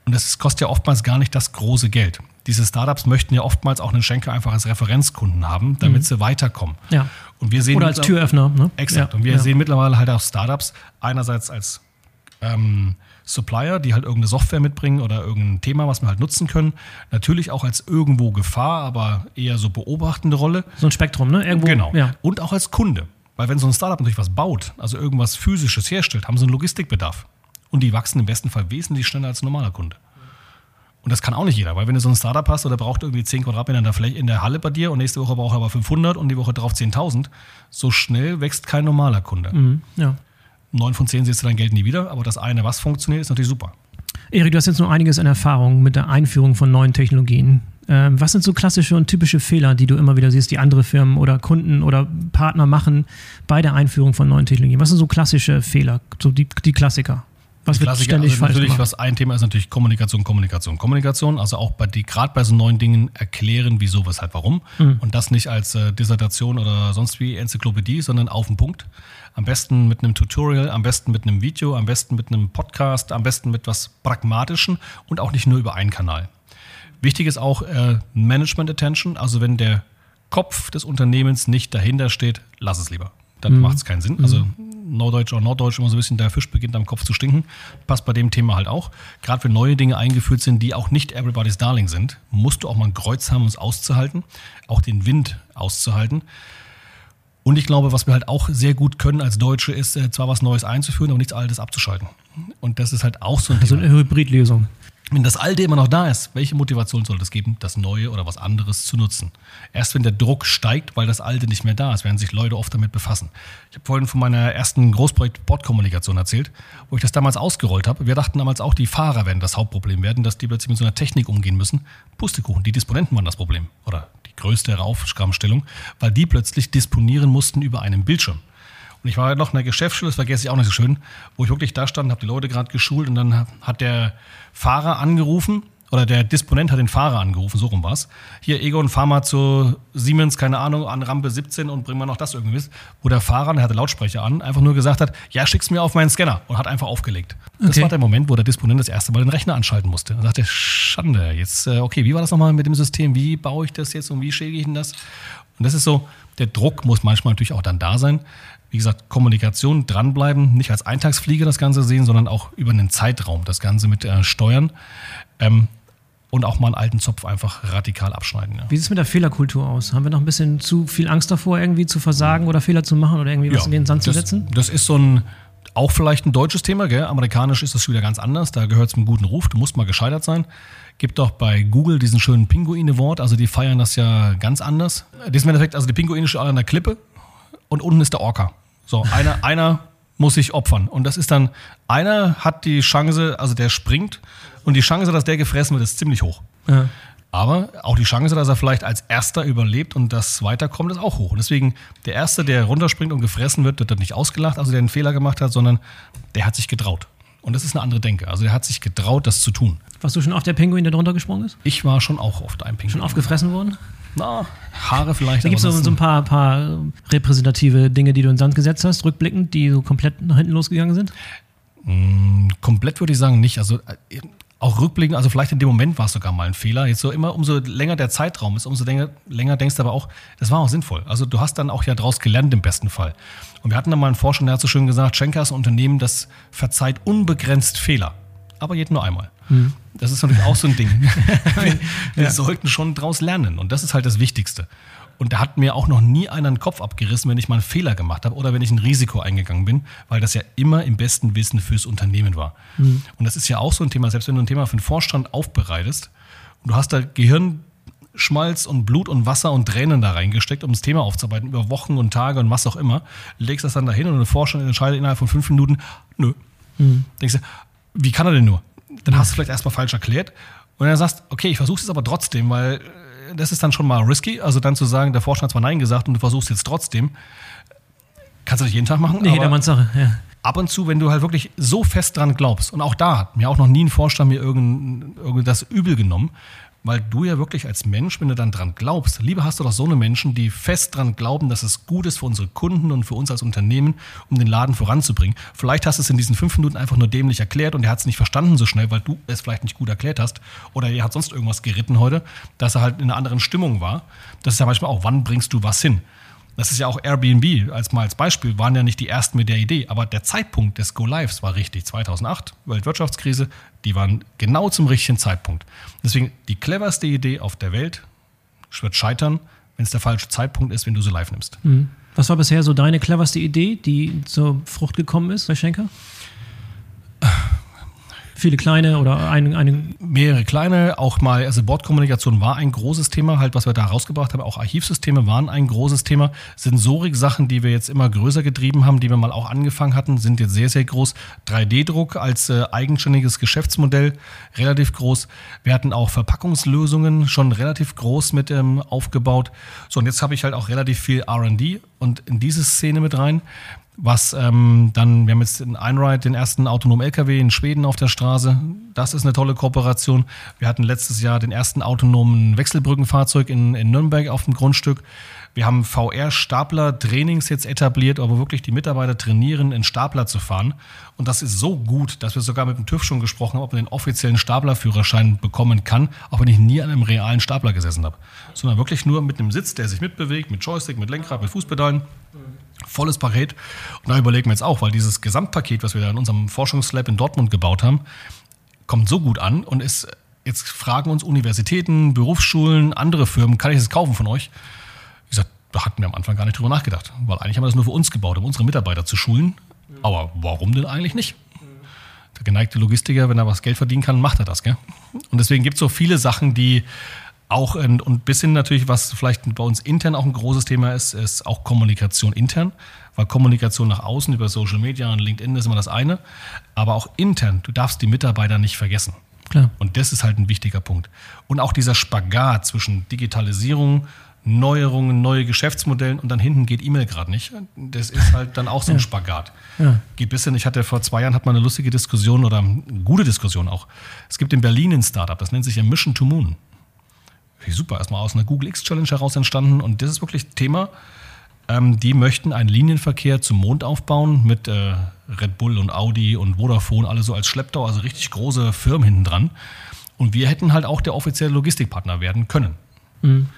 Und das kostet ja oftmals gar nicht das große Geld. Diese Startups möchten ja oftmals auch einen Schenker einfach als Referenzkunden haben, damit mhm. sie weiterkommen. Ja. Und wir sehen Oder als Türöffner. Ne? Exakt. Ja. Und wir ja. sehen mittlerweile halt auch Startups einerseits als ähm, Supplier, die halt irgendeine Software mitbringen oder irgendein Thema, was wir halt nutzen können. Natürlich auch als irgendwo Gefahr, aber eher so beobachtende Rolle. So ein Spektrum, ne? Irgendwo, genau. Ja. Und auch als Kunde. Weil wenn so ein Startup natürlich was baut, also irgendwas Physisches herstellt, haben sie einen Logistikbedarf. Und die wachsen im besten Fall wesentlich schneller als ein normaler Kunde. Und das kann auch nicht jeder, weil wenn du so ein Startup hast oder braucht irgendwie 10 Quadratmeter in der, Fläche, in der Halle bei dir und nächste Woche braucht er aber 500 und die Woche drauf 10.000, so schnell wächst kein normaler Kunde. Mhm, ja neun von zehn siehst du dein Geld nie wieder, aber das eine, was funktioniert, ist natürlich super. Erik, du hast jetzt noch einiges an Erfahrung mit der Einführung von neuen Technologien. Ähm, was sind so klassische und typische Fehler, die du immer wieder siehst, die andere Firmen oder Kunden oder Partner machen bei der Einführung von neuen Technologien? Was sind so klassische Fehler, so die, die Klassiker? Was wird Klassiker, ständig also natürlich, was ein Thema ist natürlich Kommunikation, Kommunikation, Kommunikation. Also auch bei die gerade bei so neuen Dingen erklären, wieso, weshalb, warum. Mhm. Und das nicht als äh, Dissertation oder sonst wie Enzyklopädie, sondern auf den Punkt. Am besten mit einem Tutorial, am besten mit einem Video, am besten mit einem Podcast, am besten mit was Pragmatischen und auch nicht nur über einen Kanal. Wichtig ist auch äh, Management Attention. Also wenn der Kopf des Unternehmens nicht dahinter steht, lass es lieber. Dann mhm. macht es keinen Sinn. Also mhm. Norddeutsch oder Norddeutsch immer so ein bisschen, der Fisch beginnt am Kopf zu stinken. Passt bei dem Thema halt auch. Gerade wenn neue Dinge eingeführt sind, die auch nicht everybody's darling sind, musst du auch mal ein Kreuz haben, um es auszuhalten, auch den Wind auszuhalten. Und ich glaube, was wir halt auch sehr gut können als Deutsche, ist äh, zwar was Neues einzuführen, aber nichts Altes abzuschalten. Und das ist halt auch so ein Also eine Hybridlösung. Wenn das Alte immer noch da ist, welche Motivation soll es geben, das Neue oder was anderes zu nutzen? Erst wenn der Druck steigt, weil das Alte nicht mehr da ist, werden sich Leute oft damit befassen. Ich habe vorhin von meiner ersten Großprojekt Bordkommunikation erzählt, wo ich das damals ausgerollt habe. Wir dachten damals auch, die Fahrer werden das Hauptproblem werden, dass die plötzlich mit so einer Technik umgehen müssen. Pustekuchen, die Disponenten waren das Problem oder die größte Aufgabenstellung, weil die plötzlich disponieren mussten über einen Bildschirm. Und ich war noch in der Geschäftsschule, das vergesse ich auch nicht so schön, wo ich wirklich da stand, habe die Leute gerade geschult und dann hat der Fahrer angerufen oder der Disponent hat den Fahrer angerufen, so rum war's. Hier, Egon, fahr mal zu Siemens, keine Ahnung, an Rampe 17 und bring mal noch das irgendwie mit. Wo der Fahrer, der hatte Lautsprecher an, einfach nur gesagt hat, ja, schick's mir auf meinen Scanner und hat einfach aufgelegt. Okay. Das war der Moment, wo der Disponent das erste Mal den Rechner anschalten musste. Und sagte, Schande, jetzt, äh, okay, wie war das nochmal mit dem System? Wie baue ich das jetzt und wie schäge ich denn das? Und das ist so, der Druck muss manchmal natürlich auch dann da sein wie gesagt, Kommunikation, dranbleiben, nicht als Eintagsfliege das Ganze sehen, sondern auch über einen Zeitraum das Ganze mit äh, steuern. Ähm, und auch mal einen alten Zopf einfach radikal abschneiden. Ja. Wie sieht es mit der Fehlerkultur aus? Haben wir noch ein bisschen zu viel Angst davor, irgendwie zu versagen oder Fehler zu machen oder irgendwie was in den Sand zu setzen? Das ist so ein, auch vielleicht ein deutsches Thema, gell? amerikanisch ist das wieder ganz anders, da gehört es zum guten Ruf, du musst mal gescheitert sein. Gibt auch bei Google diesen schönen Pinguine-Wort, also die feiern das ja ganz anders. Das ist im Endeffekt, also die Pinguine stehen an der Klippe und unten ist der Orca. So, einer, einer muss sich opfern. Und das ist dann, einer hat die Chance, also der springt und die Chance, dass der gefressen wird, ist ziemlich hoch. Ja. Aber auch die Chance, dass er vielleicht als Erster überlebt und das weiterkommt, ist auch hoch. Und deswegen, der Erste, der runterspringt und gefressen wird, wird dann nicht ausgelacht, also der einen Fehler gemacht hat, sondern der hat sich getraut. Und das ist eine andere Denke. Also der hat sich getraut, das zu tun. Warst du schon auf der Pinguin, der drunter gesprungen ist? Ich war schon auch oft ein Pinguin. Schon aufgefressen worden? Na, Haare vielleicht. Da gibt es so, so, ein paar, paar repräsentative Dinge, die du in den Sand gesetzt hast, rückblickend, die so komplett nach hinten losgegangen sind? Mm, komplett würde ich sagen nicht. Also äh, auch rückblickend, also vielleicht in dem Moment war es sogar mal ein Fehler. Jetzt so immer, umso länger der Zeitraum ist, umso länger, länger denkst du aber auch, das war auch sinnvoll. Also du hast dann auch ja daraus gelernt im besten Fall. Und wir hatten dann mal einen Forscher, der hat so schön gesagt, Schenker ist ein Unternehmen, das verzeiht unbegrenzt Fehler. Aber jeden nur einmal. Mhm. Das ist natürlich auch so ein Ding. wir, wir ja. sollten schon daraus lernen. Und das ist halt das Wichtigste. Und da hat mir auch noch nie einer den Kopf abgerissen, wenn ich mal einen Fehler gemacht habe oder wenn ich ein Risiko eingegangen bin, weil das ja immer im besten Wissen fürs Unternehmen war. Mhm. Und das ist ja auch so ein Thema, selbst wenn du ein Thema für den Vorstand aufbereitest und du hast da Gehirnschmalz und Blut und Wasser und Tränen da reingesteckt, um das Thema aufzuarbeiten, über Wochen und Tage und was auch immer, legst das dann dahin und der Vorstand entscheidet innerhalb von fünf Minuten, nö. Mhm. Denkst du, wie kann er denn nur? Dann hast du vielleicht erstmal falsch erklärt und dann sagst, okay, ich versuche es aber trotzdem, weil das ist dann schon mal risky. Also dann zu sagen, der Vorstand hat zwar Nein gesagt und du versuchst jetzt trotzdem. Kannst du nicht jeden Tag machen. Nee, jedermanns Sache, ja. Ab und zu, wenn du halt wirklich so fest dran glaubst, und auch da hat mir auch noch nie ein Vorstand mir irgend, irgend das übel genommen, weil du ja wirklich als Mensch, wenn du dann dran glaubst, lieber hast du doch so eine Menschen, die fest dran glauben, dass es gut ist für unsere Kunden und für uns als Unternehmen, um den Laden voranzubringen. Vielleicht hast du es in diesen fünf Minuten einfach nur dämlich erklärt und er hat es nicht verstanden so schnell, weil du es vielleicht nicht gut erklärt hast. Oder er hat sonst irgendwas geritten heute, dass er halt in einer anderen Stimmung war. Das ist ja manchmal auch, wann bringst du was hin? Das ist ja auch Airbnb als mal als Beispiel, waren ja nicht die ersten mit der Idee, aber der Zeitpunkt des Go Lives war richtig. 2008, Weltwirtschaftskrise, die waren genau zum richtigen Zeitpunkt. Deswegen die cleverste Idee auf der Welt wird scheitern, wenn es der falsche Zeitpunkt ist, wenn du sie live nimmst. Mhm. Was war bisher so deine cleverste Idee, die zur Frucht gekommen ist bei Schenker? Viele kleine oder ein, eine? Mehrere kleine, auch mal, also Bordkommunikation war ein großes Thema, halt, was wir da rausgebracht haben. Auch Archivsysteme waren ein großes Thema. Sensorik-Sachen, die wir jetzt immer größer getrieben haben, die wir mal auch angefangen hatten, sind jetzt sehr, sehr groß. 3D-Druck als äh, eigenständiges Geschäftsmodell, relativ groß. Wir hatten auch Verpackungslösungen schon relativ groß mit ähm, aufgebaut. So, und jetzt habe ich halt auch relativ viel RD und in diese Szene mit rein was ähm, dann, wir haben jetzt in Einride den ersten autonomen LKW in Schweden auf der Straße. Das ist eine tolle Kooperation. Wir hatten letztes Jahr den ersten autonomen Wechselbrückenfahrzeug in, in Nürnberg auf dem Grundstück. Wir haben VR-Stapler-Trainings jetzt etabliert, wo wirklich die Mitarbeiter trainieren, in Stapler zu fahren. Und das ist so gut, dass wir sogar mit dem TÜV schon gesprochen haben, ob man den offiziellen Staplerführerschein bekommen kann, auch wenn ich nie an einem realen Stapler gesessen habe. Sondern wirklich nur mit einem Sitz, der sich mitbewegt, mit Joystick, mit Lenkrad, mit Fußpedalen. Volles Paket. Und da überlegen wir jetzt auch, weil dieses Gesamtpaket, was wir da in unserem Forschungslab in Dortmund gebaut haben, kommt so gut an und ist, jetzt fragen uns Universitäten, Berufsschulen, andere Firmen, kann ich das kaufen von euch? Ich gesagt, da hatten wir am Anfang gar nicht drüber nachgedacht, weil eigentlich haben wir das nur für uns gebaut, um unsere Mitarbeiter zu schulen. Aber warum denn eigentlich nicht? Der geneigte Logistiker, wenn er was Geld verdienen kann, macht er das. Gell? Und deswegen gibt es so viele Sachen, die auch und bis hin natürlich, was vielleicht bei uns intern auch ein großes Thema ist, ist auch Kommunikation intern. Weil Kommunikation nach außen über Social Media und LinkedIn ist immer das eine. Aber auch intern, du darfst die Mitarbeiter nicht vergessen. Klar. Und das ist halt ein wichtiger Punkt. Und auch dieser Spagat zwischen Digitalisierung, Neuerungen, neue Geschäftsmodellen und dann hinten geht E-Mail gerade nicht. Das ist halt dann auch so ein ja. Spagat. Ja. Geht bisschen, ich hatte vor zwei Jahren hat man eine lustige Diskussion oder eine gute Diskussion auch. Es gibt in Berlin ein Startup, das nennt sich ja Mission to Moon. Super, erstmal aus einer Google X Challenge heraus entstanden und das ist wirklich Thema. Ähm, die möchten einen Linienverkehr zum Mond aufbauen mit äh, Red Bull und Audi und Vodafone, alle so als Schlepptau, also richtig große Firmen hinten dran. Und wir hätten halt auch der offizielle Logistikpartner werden können. Mhm.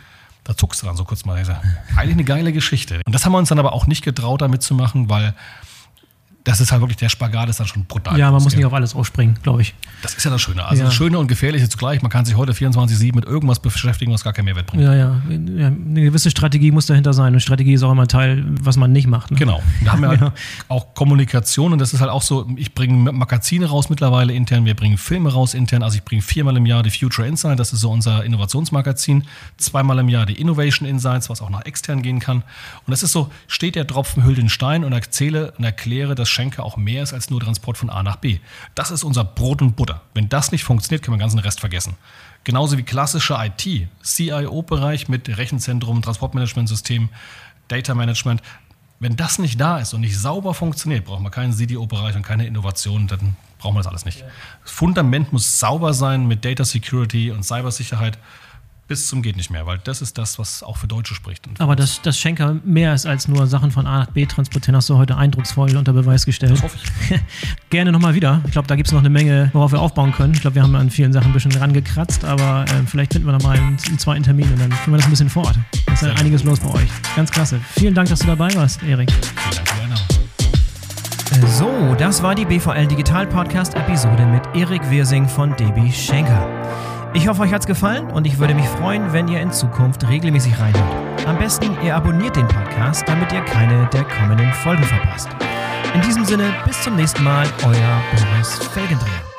Da zuckst du dann so kurz mal. Eigentlich eine geile Geschichte. Und das haben wir uns dann aber auch nicht getraut, damit zu machen, weil das ist halt wirklich, der Spagat ist dann schon brutal. Ja, man muss nicht auf alles aufspringen, glaube ich. Das ist ja das Schöne. Also ja. das Schöne und Gefährliche zugleich. Man kann sich heute 24-7 mit irgendwas beschäftigen, was gar keinen Mehrwert bringt. Ja, ja. Eine gewisse Strategie muss dahinter sein. Und Strategie ist auch immer ein Teil, was man nicht macht. Ne? Genau. Da haben wir halt ja. auch Kommunikation und das ist halt auch so, ich bringe Magazine raus mittlerweile intern, wir bringen Filme raus intern. Also ich bringe viermal im Jahr die Future Insight, das ist so unser Innovationsmagazin. Zweimal im Jahr die Innovation Insights, was auch nach extern gehen kann. Und das ist so, steht der Tropfen, hüllt den Stein und erzähle und erkläre das Schenke auch mehr ist als nur Transport von A nach B. Das ist unser Brot und Butter. Wenn das nicht funktioniert, können wir den ganzen Rest vergessen. Genauso wie klassische IT, CIO-Bereich mit Rechenzentrum, Transportmanagementsystem, Data Management. Wenn das nicht da ist und nicht sauber funktioniert, brauchen wir keinen CDO-Bereich und keine Innovation, dann brauchen wir das alles nicht. Das Fundament muss sauber sein mit Data Security und Cybersicherheit. Bis zum geht nicht mehr, weil das ist das, was auch für Deutsche spricht. Und Aber dass das Schenker mehr ist als nur Sachen von A nach B transportieren, hast du heute eindrucksvoll unter Beweis gestellt. das hoffe ich. Gerne nochmal wieder. Ich glaube, da gibt es noch eine Menge, worauf wir aufbauen können. Ich glaube, wir haben an vielen Sachen ein bisschen rangekratzt, aber äh, vielleicht finden wir nochmal einen, einen zweiten Termin und dann führen wir das ein bisschen fort. Da ist ja einiges los bei euch. Ganz klasse. Vielen Dank, dass du dabei warst, Erik. Vielen Dank die Einladung. So, das war die BVL Digital Podcast Episode mit Erik Wirsing von DB Schenker. Ich hoffe, euch hat's gefallen und ich würde mich freuen, wenn ihr in Zukunft regelmäßig reinhört. Am besten, ihr abonniert den Podcast, damit ihr keine der kommenden Folgen verpasst. In diesem Sinne, bis zum nächsten Mal, euer Boris Felgendreher.